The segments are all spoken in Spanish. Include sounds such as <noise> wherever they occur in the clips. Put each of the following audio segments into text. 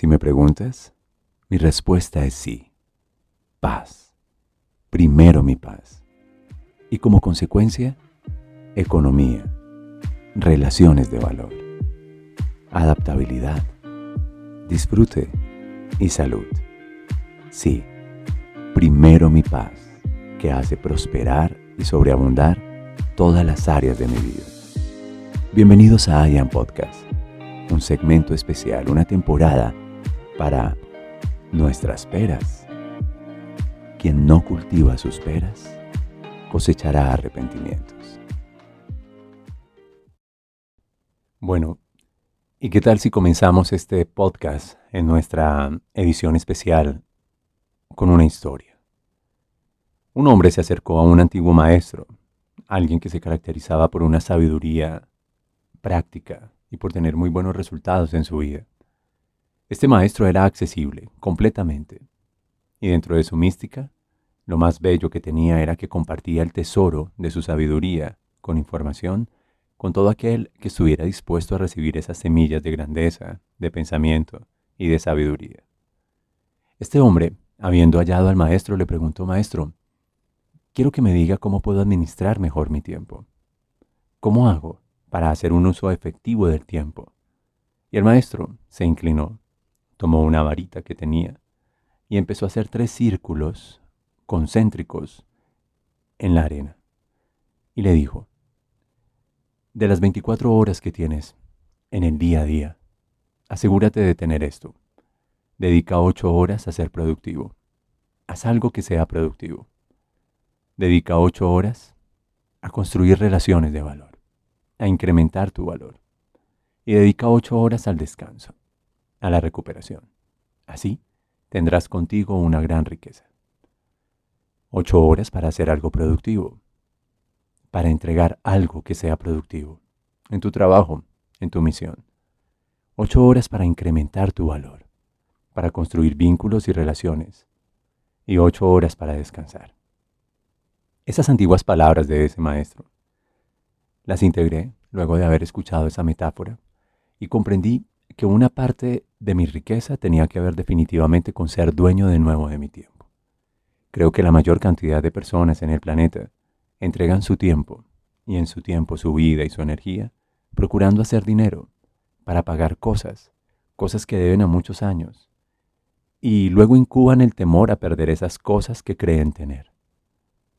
Si me preguntas, mi respuesta es sí. Paz. Primero mi paz. Y como consecuencia, economía, relaciones de valor, adaptabilidad, disfrute y salud. Sí, primero mi paz, que hace prosperar y sobreabundar todas las áreas de mi vida. Bienvenidos a IAM Podcast, un segmento especial, una temporada para nuestras peras. Quien no cultiva sus peras cosechará arrepentimientos. Bueno, ¿y qué tal si comenzamos este podcast en nuestra edición especial con una historia? Un hombre se acercó a un antiguo maestro, alguien que se caracterizaba por una sabiduría práctica y por tener muy buenos resultados en su vida. Este maestro era accesible, completamente, y dentro de su mística, lo más bello que tenía era que compartía el tesoro de su sabiduría con información con todo aquel que estuviera dispuesto a recibir esas semillas de grandeza, de pensamiento y de sabiduría. Este hombre, habiendo hallado al maestro, le preguntó, Maestro, quiero que me diga cómo puedo administrar mejor mi tiempo. ¿Cómo hago para hacer un uso efectivo del tiempo. Y el maestro se inclinó, tomó una varita que tenía y empezó a hacer tres círculos concéntricos en la arena. Y le dijo, de las 24 horas que tienes en el día a día, asegúrate de tener esto. Dedica 8 horas a ser productivo. Haz algo que sea productivo. Dedica 8 horas a construir relaciones de valor a incrementar tu valor. Y dedica ocho horas al descanso, a la recuperación. Así tendrás contigo una gran riqueza. Ocho horas para hacer algo productivo, para entregar algo que sea productivo, en tu trabajo, en tu misión. Ocho horas para incrementar tu valor, para construir vínculos y relaciones. Y ocho horas para descansar. Esas antiguas palabras de ese maestro las integré luego de haber escuchado esa metáfora y comprendí que una parte de mi riqueza tenía que ver definitivamente con ser dueño de nuevo de mi tiempo. Creo que la mayor cantidad de personas en el planeta entregan su tiempo y en su tiempo su vida y su energía procurando hacer dinero para pagar cosas, cosas que deben a muchos años, y luego incuban el temor a perder esas cosas que creen tener.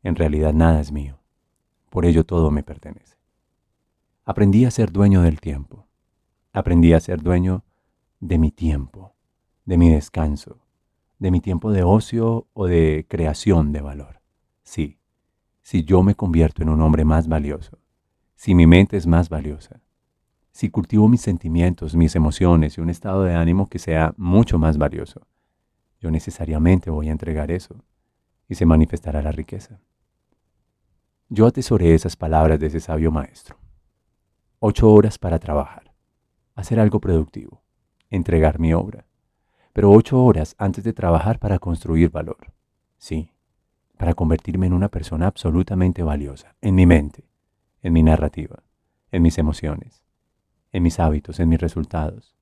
En realidad nada es mío, por ello todo me pertenece. Aprendí a ser dueño del tiempo. Aprendí a ser dueño de mi tiempo, de mi descanso, de mi tiempo de ocio o de creación de valor. Sí, si yo me convierto en un hombre más valioso, si mi mente es más valiosa, si cultivo mis sentimientos, mis emociones y un estado de ánimo que sea mucho más valioso, yo necesariamente voy a entregar eso y se manifestará la riqueza. Yo atesoré esas palabras de ese sabio maestro ocho horas para trabajar, hacer algo productivo, entregar mi obra, pero ocho horas antes de trabajar para construir valor. Sí, para convertirme en una persona absolutamente valiosa, en mi mente, en mi narrativa, en mis emociones, en mis hábitos, en mis resultados.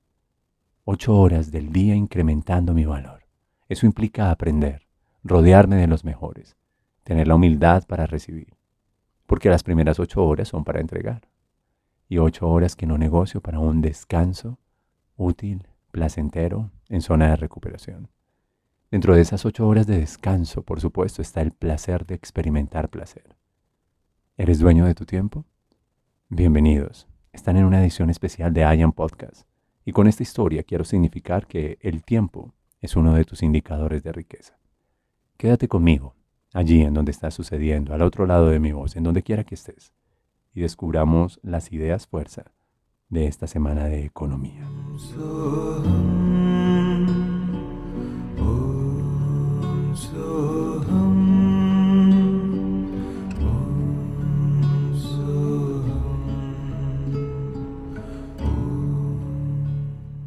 Ocho horas del día incrementando mi valor. Eso implica aprender, rodearme de los mejores, tener la humildad para recibir, porque las primeras ocho horas son para entregar y ocho horas que no negocio para un descanso útil, placentero, en zona de recuperación. Dentro de esas ocho horas de descanso, por supuesto, está el placer de experimentar placer. ¿Eres dueño de tu tiempo? Bienvenidos. Están en una edición especial de IAM Podcast. Y con esta historia quiero significar que el tiempo es uno de tus indicadores de riqueza. Quédate conmigo, allí en donde está sucediendo, al otro lado de mi voz, en donde quiera que estés y descubramos las ideas fuerza de esta semana de economía.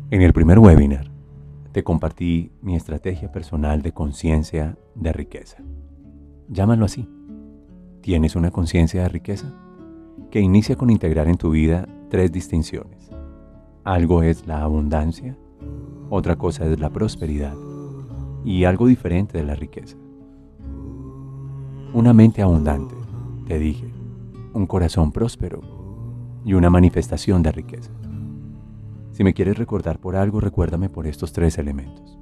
En el primer webinar te compartí mi estrategia personal de conciencia de riqueza. Llámalo así. ¿Tienes una conciencia de riqueza? que inicia con integrar en tu vida tres distinciones. Algo es la abundancia, Otra cosa es la prosperidad y algo diferente de la riqueza. Una mente abundante, te dije, un corazón próspero y una manifestación de riqueza. Si me quieres recordar por algo, recuérdame por estos tres elementos.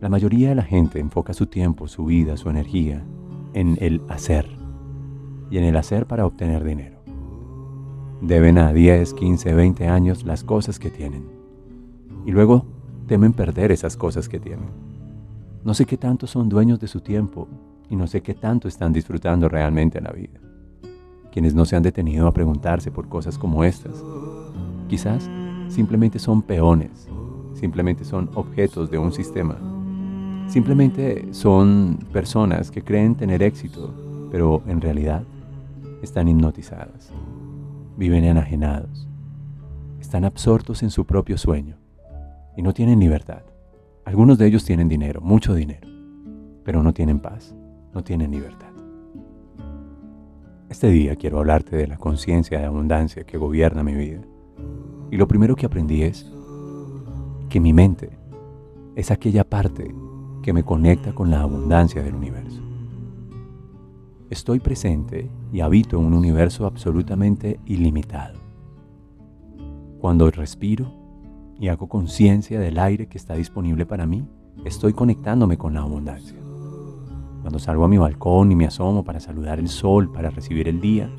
La mayoría de la gente enfoca su tiempo, su vida, su energía en el hacer y en el hacer para obtener dinero. Deben a 10, 15, 20 años las cosas que tienen y luego temen perder esas cosas que tienen. No sé qué tanto son dueños de su tiempo y no sé qué tanto están disfrutando realmente la vida. Quienes no se han detenido a preguntarse por cosas como estas, quizás simplemente son peones, simplemente son objetos de un sistema Simplemente son personas que creen tener éxito, pero en realidad están hipnotizadas, viven enajenados, están absortos en su propio sueño y no tienen libertad. Algunos de ellos tienen dinero, mucho dinero, pero no tienen paz, no tienen libertad. Este día quiero hablarte de la conciencia de abundancia que gobierna mi vida. Y lo primero que aprendí es que mi mente es aquella parte que me conecta con la abundancia del universo. Estoy presente y habito en un universo absolutamente ilimitado. Cuando respiro y hago conciencia del aire que está disponible para mí, estoy conectándome con la abundancia. Cuando salgo a mi balcón y me asomo para saludar el sol, para recibir el día,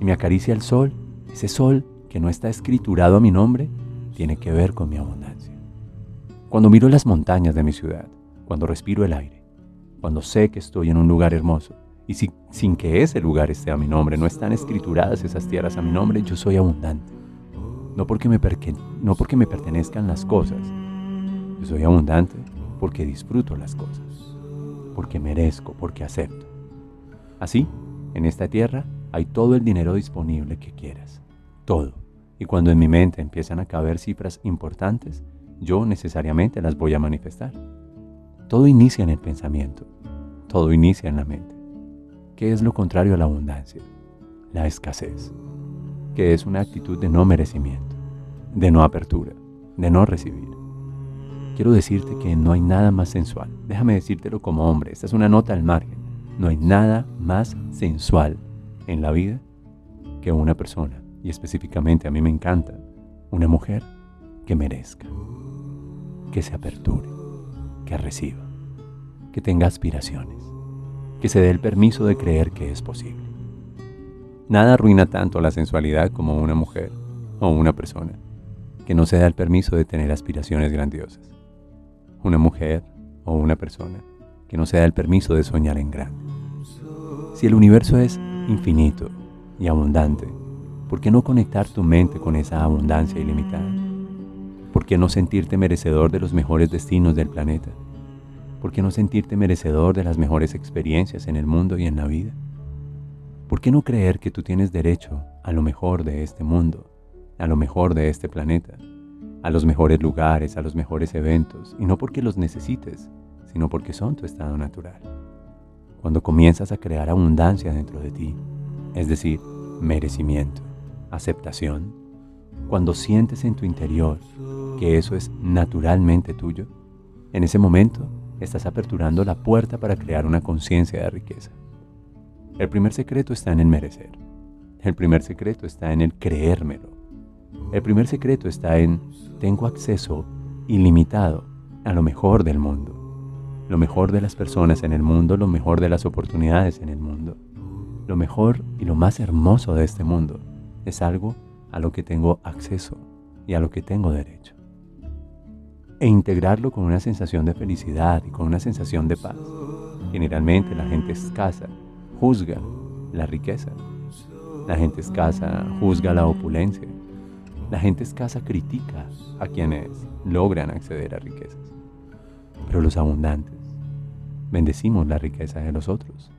y me acaricia el sol, ese sol que no está escriturado a mi nombre, tiene que ver con mi abundancia. Cuando miro las montañas de mi ciudad, cuando respiro el aire, cuando sé que estoy en un lugar hermoso y sin que ese lugar esté a mi nombre, no están escrituradas esas tierras a mi nombre, yo soy abundante. No porque me, no porque me pertenezcan las cosas, yo soy abundante porque disfruto las cosas, porque merezco, porque acepto. Así, en esta tierra hay todo el dinero disponible que quieras, todo. Y cuando en mi mente empiezan a caber cifras importantes, yo necesariamente las voy a manifestar. Todo inicia en el pensamiento, todo inicia en la mente. ¿Qué es lo contrario a la abundancia? La escasez, que es una actitud de no merecimiento, de no apertura, de no recibir. Quiero decirte que no hay nada más sensual. Déjame decírtelo como hombre, esta es una nota al margen. No hay nada más sensual en la vida que una persona, y específicamente a mí me encanta, una mujer que merezca, que se aperture que reciba, que tenga aspiraciones, que se dé el permiso de creer que es posible. Nada arruina tanto la sensualidad como una mujer o una persona que no se da el permiso de tener aspiraciones grandiosas. Una mujer o una persona que no se da el permiso de soñar en grande. Si el universo es infinito y abundante, ¿por qué no conectar tu mente con esa abundancia ilimitada? ¿Por qué no sentirte merecedor de los mejores destinos del planeta? ¿Por qué no sentirte merecedor de las mejores experiencias en el mundo y en la vida? ¿Por qué no creer que tú tienes derecho a lo mejor de este mundo, a lo mejor de este planeta, a los mejores lugares, a los mejores eventos, y no porque los necesites, sino porque son tu estado natural? Cuando comienzas a crear abundancia dentro de ti, es decir, merecimiento, aceptación, cuando sientes en tu interior que eso es naturalmente tuyo, en ese momento estás aperturando la puerta para crear una conciencia de riqueza. El primer secreto está en el merecer. El primer secreto está en el creérmelo. El primer secreto está en tengo acceso ilimitado a lo mejor del mundo. Lo mejor de las personas en el mundo, lo mejor de las oportunidades en el mundo. Lo mejor y lo más hermoso de este mundo es algo a lo que tengo acceso y a lo que tengo derecho e integrarlo con una sensación de felicidad y con una sensación de paz. Generalmente la gente escasa juzga la riqueza. La gente escasa juzga la opulencia. La gente escasa critica a quienes logran acceder a riquezas. Pero los abundantes bendecimos la riqueza de los otros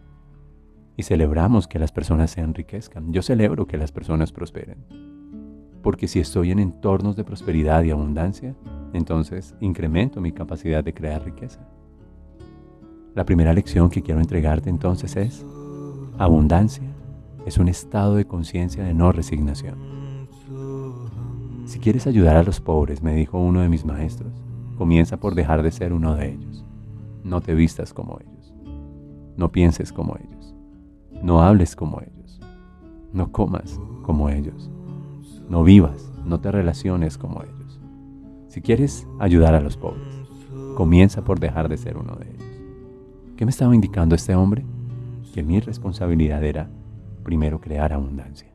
y celebramos que las personas se enriquezcan. Yo celebro que las personas prosperen. Porque si estoy en entornos de prosperidad y abundancia, entonces incremento mi capacidad de crear riqueza. La primera lección que quiero entregarte entonces es, abundancia es un estado de conciencia de no resignación. Si quieres ayudar a los pobres, me dijo uno de mis maestros, comienza por dejar de ser uno de ellos. No te vistas como ellos. No pienses como ellos. No hables como ellos. No comas como ellos. No vivas, no te relaciones como ellos. Si quieres ayudar a los pobres, comienza por dejar de ser uno de ellos. ¿Qué me estaba indicando este hombre? Que mi responsabilidad era primero crear abundancia.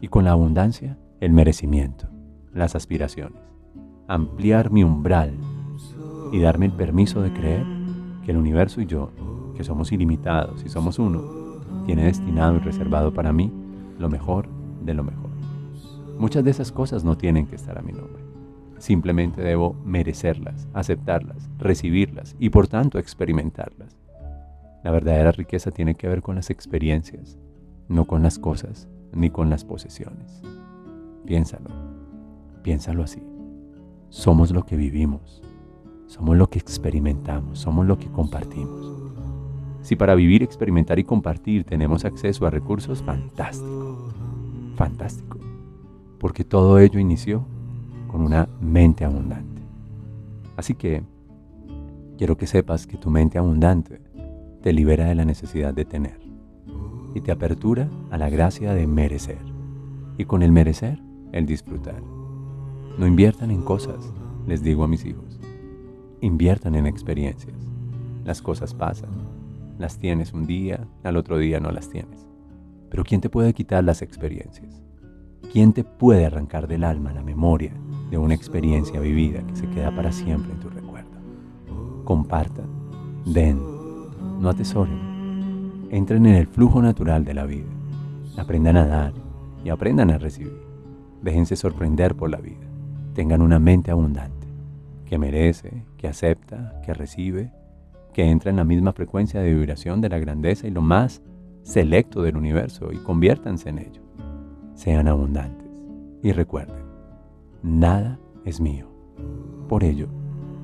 Y con la abundancia, el merecimiento, las aspiraciones, ampliar mi umbral y darme el permiso de creer que el universo y yo, que somos ilimitados y somos uno, tiene destinado y reservado para mí lo mejor de lo mejor. Muchas de esas cosas no tienen que estar a mi nombre. Simplemente debo merecerlas, aceptarlas, recibirlas y por tanto experimentarlas. La verdadera riqueza tiene que ver con las experiencias, no con las cosas ni con las posesiones. Piénsalo, piénsalo así. Somos lo que vivimos, somos lo que experimentamos, somos lo que compartimos. Si para vivir, experimentar y compartir tenemos acceso a recursos, fantástico, fantástico, porque todo ello inició con una mente abundante. Así que quiero que sepas que tu mente abundante te libera de la necesidad de tener y te apertura a la gracia de merecer. Y con el merecer, el disfrutar. No inviertan en cosas, les digo a mis hijos. Inviertan en experiencias. Las cosas pasan. Las tienes un día, al otro día no las tienes. Pero ¿quién te puede quitar las experiencias? ¿Quién te puede arrancar del alma la memoria de una experiencia vivida que se queda para siempre en tu recuerdo. Compartan, den, no atesoren, entren en el flujo natural de la vida, aprendan a dar y aprendan a recibir. Déjense sorprender por la vida, tengan una mente abundante, que merece, que acepta, que recibe, que entra en la misma frecuencia de vibración de la grandeza y lo más selecto del universo y conviértanse en ello. Sean abundantes y recuerden, nada es mío. Por ello,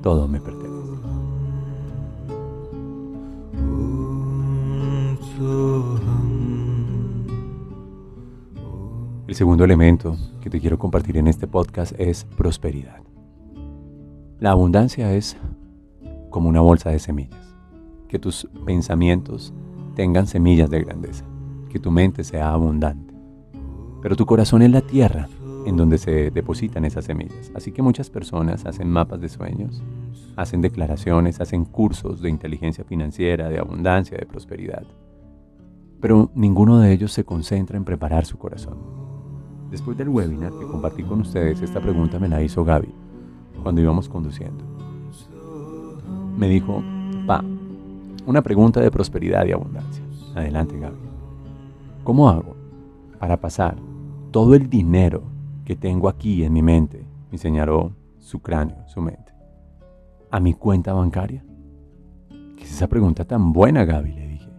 todo me pertenece. El segundo elemento que te quiero compartir en este podcast es prosperidad. La abundancia es como una bolsa de semillas. Que tus pensamientos tengan semillas de grandeza. Que tu mente sea abundante. Pero tu corazón es la tierra en donde se depositan esas semillas. Así que muchas personas hacen mapas de sueños, hacen declaraciones, hacen cursos de inteligencia financiera, de abundancia, de prosperidad. Pero ninguno de ellos se concentra en preparar su corazón. Después del webinar que compartí con ustedes, esta pregunta me la hizo Gaby cuando íbamos conduciendo. Me dijo, pa, una pregunta de prosperidad y abundancia. Adelante, Gaby. ¿Cómo hago para pasar todo el dinero que tengo aquí en mi mente, me señaló su cráneo, su mente, a mi cuenta bancaria? ¿Qué es esa pregunta tan buena, Gaby? Le dije.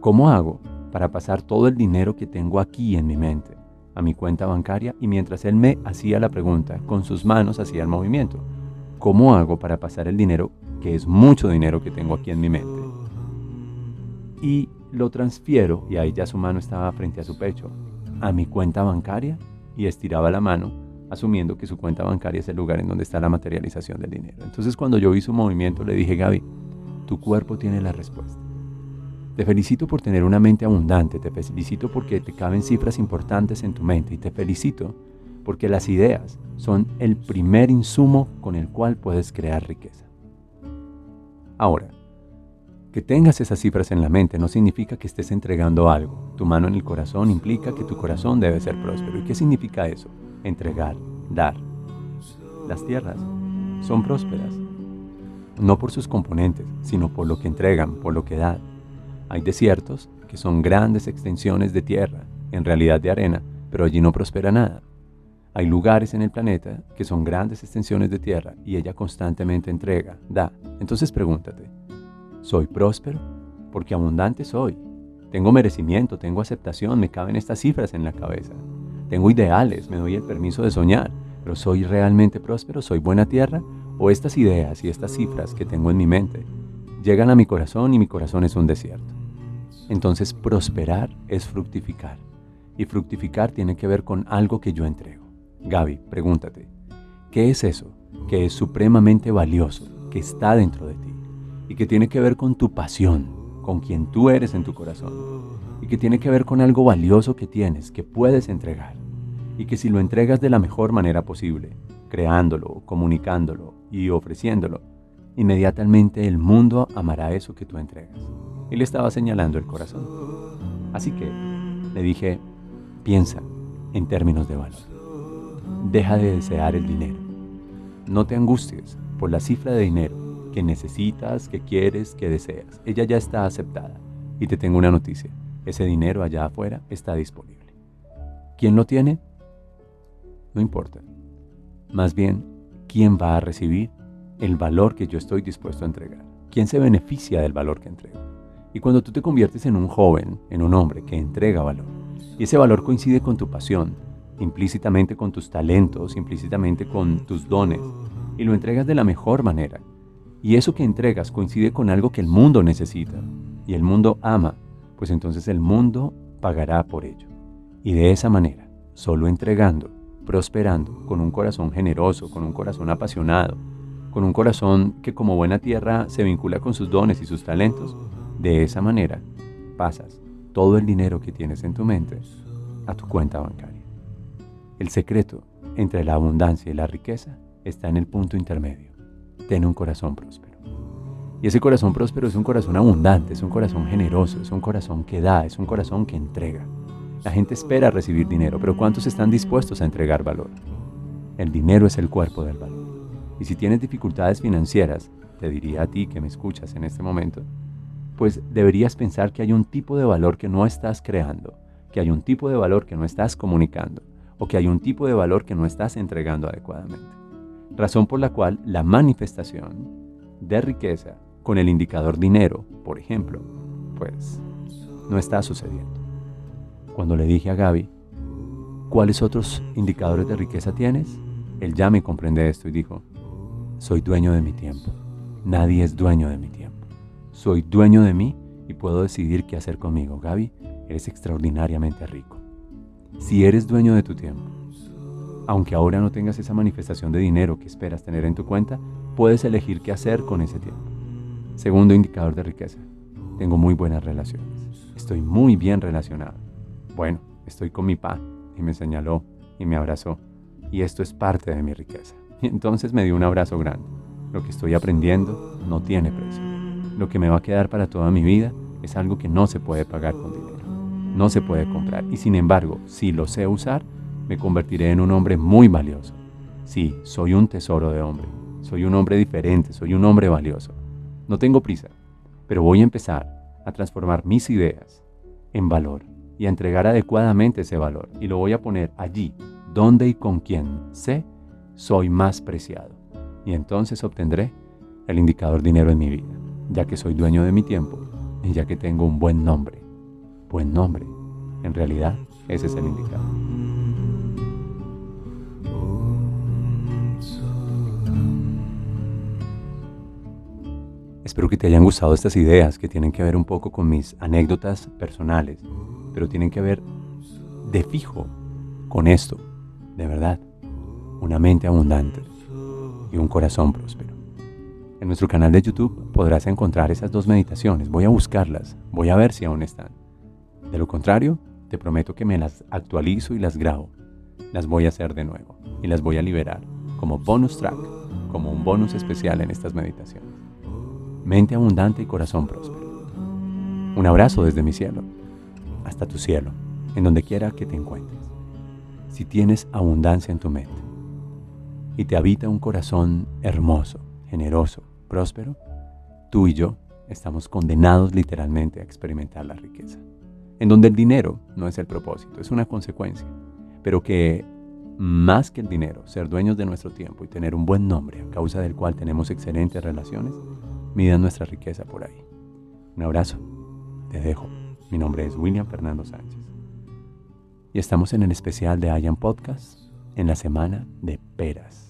¿Cómo hago para pasar todo el dinero que tengo aquí en mi mente a mi cuenta bancaria? Y mientras él me hacía la pregunta, con sus manos hacía el movimiento. ¿Cómo hago para pasar el dinero, que es mucho dinero que tengo aquí en mi mente? Y lo transfiero, y ahí ya su mano estaba frente a su pecho, a mi cuenta bancaria y estiraba la mano, asumiendo que su cuenta bancaria es el lugar en donde está la materialización del dinero. Entonces cuando yo vi su movimiento le dije, Gaby, tu cuerpo tiene la respuesta. Te felicito por tener una mente abundante, te felicito porque te caben cifras importantes en tu mente y te felicito porque las ideas son el primer insumo con el cual puedes crear riqueza. Ahora, que tengas esas cifras en la mente no significa que estés entregando algo. Tu mano en el corazón implica que tu corazón debe ser próspero. ¿Y qué significa eso? Entregar, dar. Las tierras son prósperas, no por sus componentes, sino por lo que entregan, por lo que dan. Hay desiertos que son grandes extensiones de tierra, en realidad de arena, pero allí no prospera nada. Hay lugares en el planeta que son grandes extensiones de tierra y ella constantemente entrega, da. Entonces pregúntate, ¿Soy próspero? Porque abundante soy. Tengo merecimiento, tengo aceptación, me caben estas cifras en la cabeza. Tengo ideales, me doy el permiso de soñar, pero ¿soy realmente próspero? ¿Soy buena tierra? ¿O estas ideas y estas cifras que tengo en mi mente llegan a mi corazón y mi corazón es un desierto? Entonces prosperar es fructificar. Y fructificar tiene que ver con algo que yo entrego. Gaby, pregúntate, ¿qué es eso que es supremamente valioso, que está dentro de ti y que tiene que ver con tu pasión, con quien tú eres en tu corazón y que tiene que ver con algo valioso que tienes, que puedes entregar y que si lo entregas de la mejor manera posible, creándolo, comunicándolo y ofreciéndolo, inmediatamente el mundo amará eso que tú entregas. Le estaba señalando el corazón. Así que le dije, piensa en términos de valor. Deja de desear el dinero. No te angusties por la cifra de dinero que necesitas, que quieres, que deseas. Ella ya está aceptada. Y te tengo una noticia. Ese dinero allá afuera está disponible. ¿Quién lo tiene? No importa. Más bien, ¿quién va a recibir el valor que yo estoy dispuesto a entregar? ¿Quién se beneficia del valor que entrego? Y cuando tú te conviertes en un joven, en un hombre que entrega valor, y ese valor coincide con tu pasión, implícitamente con tus talentos, implícitamente con tus dones, y lo entregas de la mejor manera, y eso que entregas coincide con algo que el mundo necesita, y el mundo ama, pues entonces el mundo pagará por ello. Y de esa manera, solo entregando, prosperando, con un corazón generoso, con un corazón apasionado, con un corazón que como buena tierra se vincula con sus dones y sus talentos, de esa manera pasas todo el dinero que tienes en tu mente a tu cuenta bancaria. El secreto entre la abundancia y la riqueza está en el punto intermedio. Ten un corazón próspero. Y ese corazón próspero es un corazón abundante, es un corazón generoso, es un corazón que da, es un corazón que entrega. La gente espera recibir dinero, pero ¿cuántos están dispuestos a entregar valor? El dinero es el cuerpo del valor. Y si tienes dificultades financieras, te diría a ti que me escuchas en este momento, pues deberías pensar que hay un tipo de valor que no estás creando, que hay un tipo de valor que no estás comunicando, o que hay un tipo de valor que no estás entregando adecuadamente. Razón por la cual la manifestación de riqueza con el indicador dinero, por ejemplo, pues no está sucediendo cuando le dije a Gaby, ¿cuáles otros indicadores de riqueza tienes? Él ya me comprende esto y dijo, soy dueño de mi tiempo. Nadie es dueño de mi tiempo. Soy dueño de mí y puedo decidir qué hacer conmigo. Gaby, eres extraordinariamente rico. Si eres dueño de tu tiempo, aunque ahora no tengas esa manifestación de dinero que esperas tener en tu cuenta, puedes elegir qué hacer con ese tiempo. Segundo indicador de riqueza. Tengo muy buenas relaciones. Estoy muy bien relacionado. Bueno, estoy con mi pa y me señaló y me abrazó y esto es parte de mi riqueza. <laughs> Y entonces me dio un abrazo grande. Lo que estoy aprendiendo no tiene precio. Lo que me va a quedar para toda mi vida es algo que no se puede pagar con dinero. No se puede comprar. Y sin embargo, si lo sé usar, me convertiré en un hombre muy valioso. Sí, soy un tesoro de hombre. Soy un hombre diferente, soy un hombre valioso. No tengo prisa, pero voy a empezar a transformar mis ideas en valor y a entregar adecuadamente ese valor. Y lo voy a poner allí, donde y con quien sé soy más preciado. Y entonces obtendré el indicador dinero en mi vida, ya que soy dueño de mi tiempo y ya que tengo un buen nombre. Buen nombre. En realidad, ese es el indicador. Espero que te hayan gustado estas ideas que tienen que ver un poco con mis anécdotas personales pero tienen que ver de fijo con esto, de verdad, una mente abundante y un corazón próspero. En nuestro canal de YouTube podrás encontrar esas dos meditaciones. Voy a buscarlas, voy a ver si aún están. De lo contrario, te prometo que me las actualizo y las grabo. Las voy a hacer de nuevo y las voy a liberar como bonus track, como un bonus especial en estas meditaciones. Mente abundante y corazón próspero. Un abrazo desde mi cielo hasta tu cielo, en donde quiera que te encuentres. Si tienes abundancia en tu mente y te habita un corazón hermoso, generoso, próspero, tú y yo estamos condenados literalmente a experimentar la riqueza. En donde el dinero no es el propósito, es una consecuencia, pero que más que el dinero, ser dueños de nuestro tiempo y tener un buen nombre a causa del cual tenemos excelentes relaciones, midan nuestra riqueza por ahí. Un abrazo, te dejo. Mi nombre es William Fernando Sánchez. Y estamos en el especial de Ayan Podcast en la semana de peras.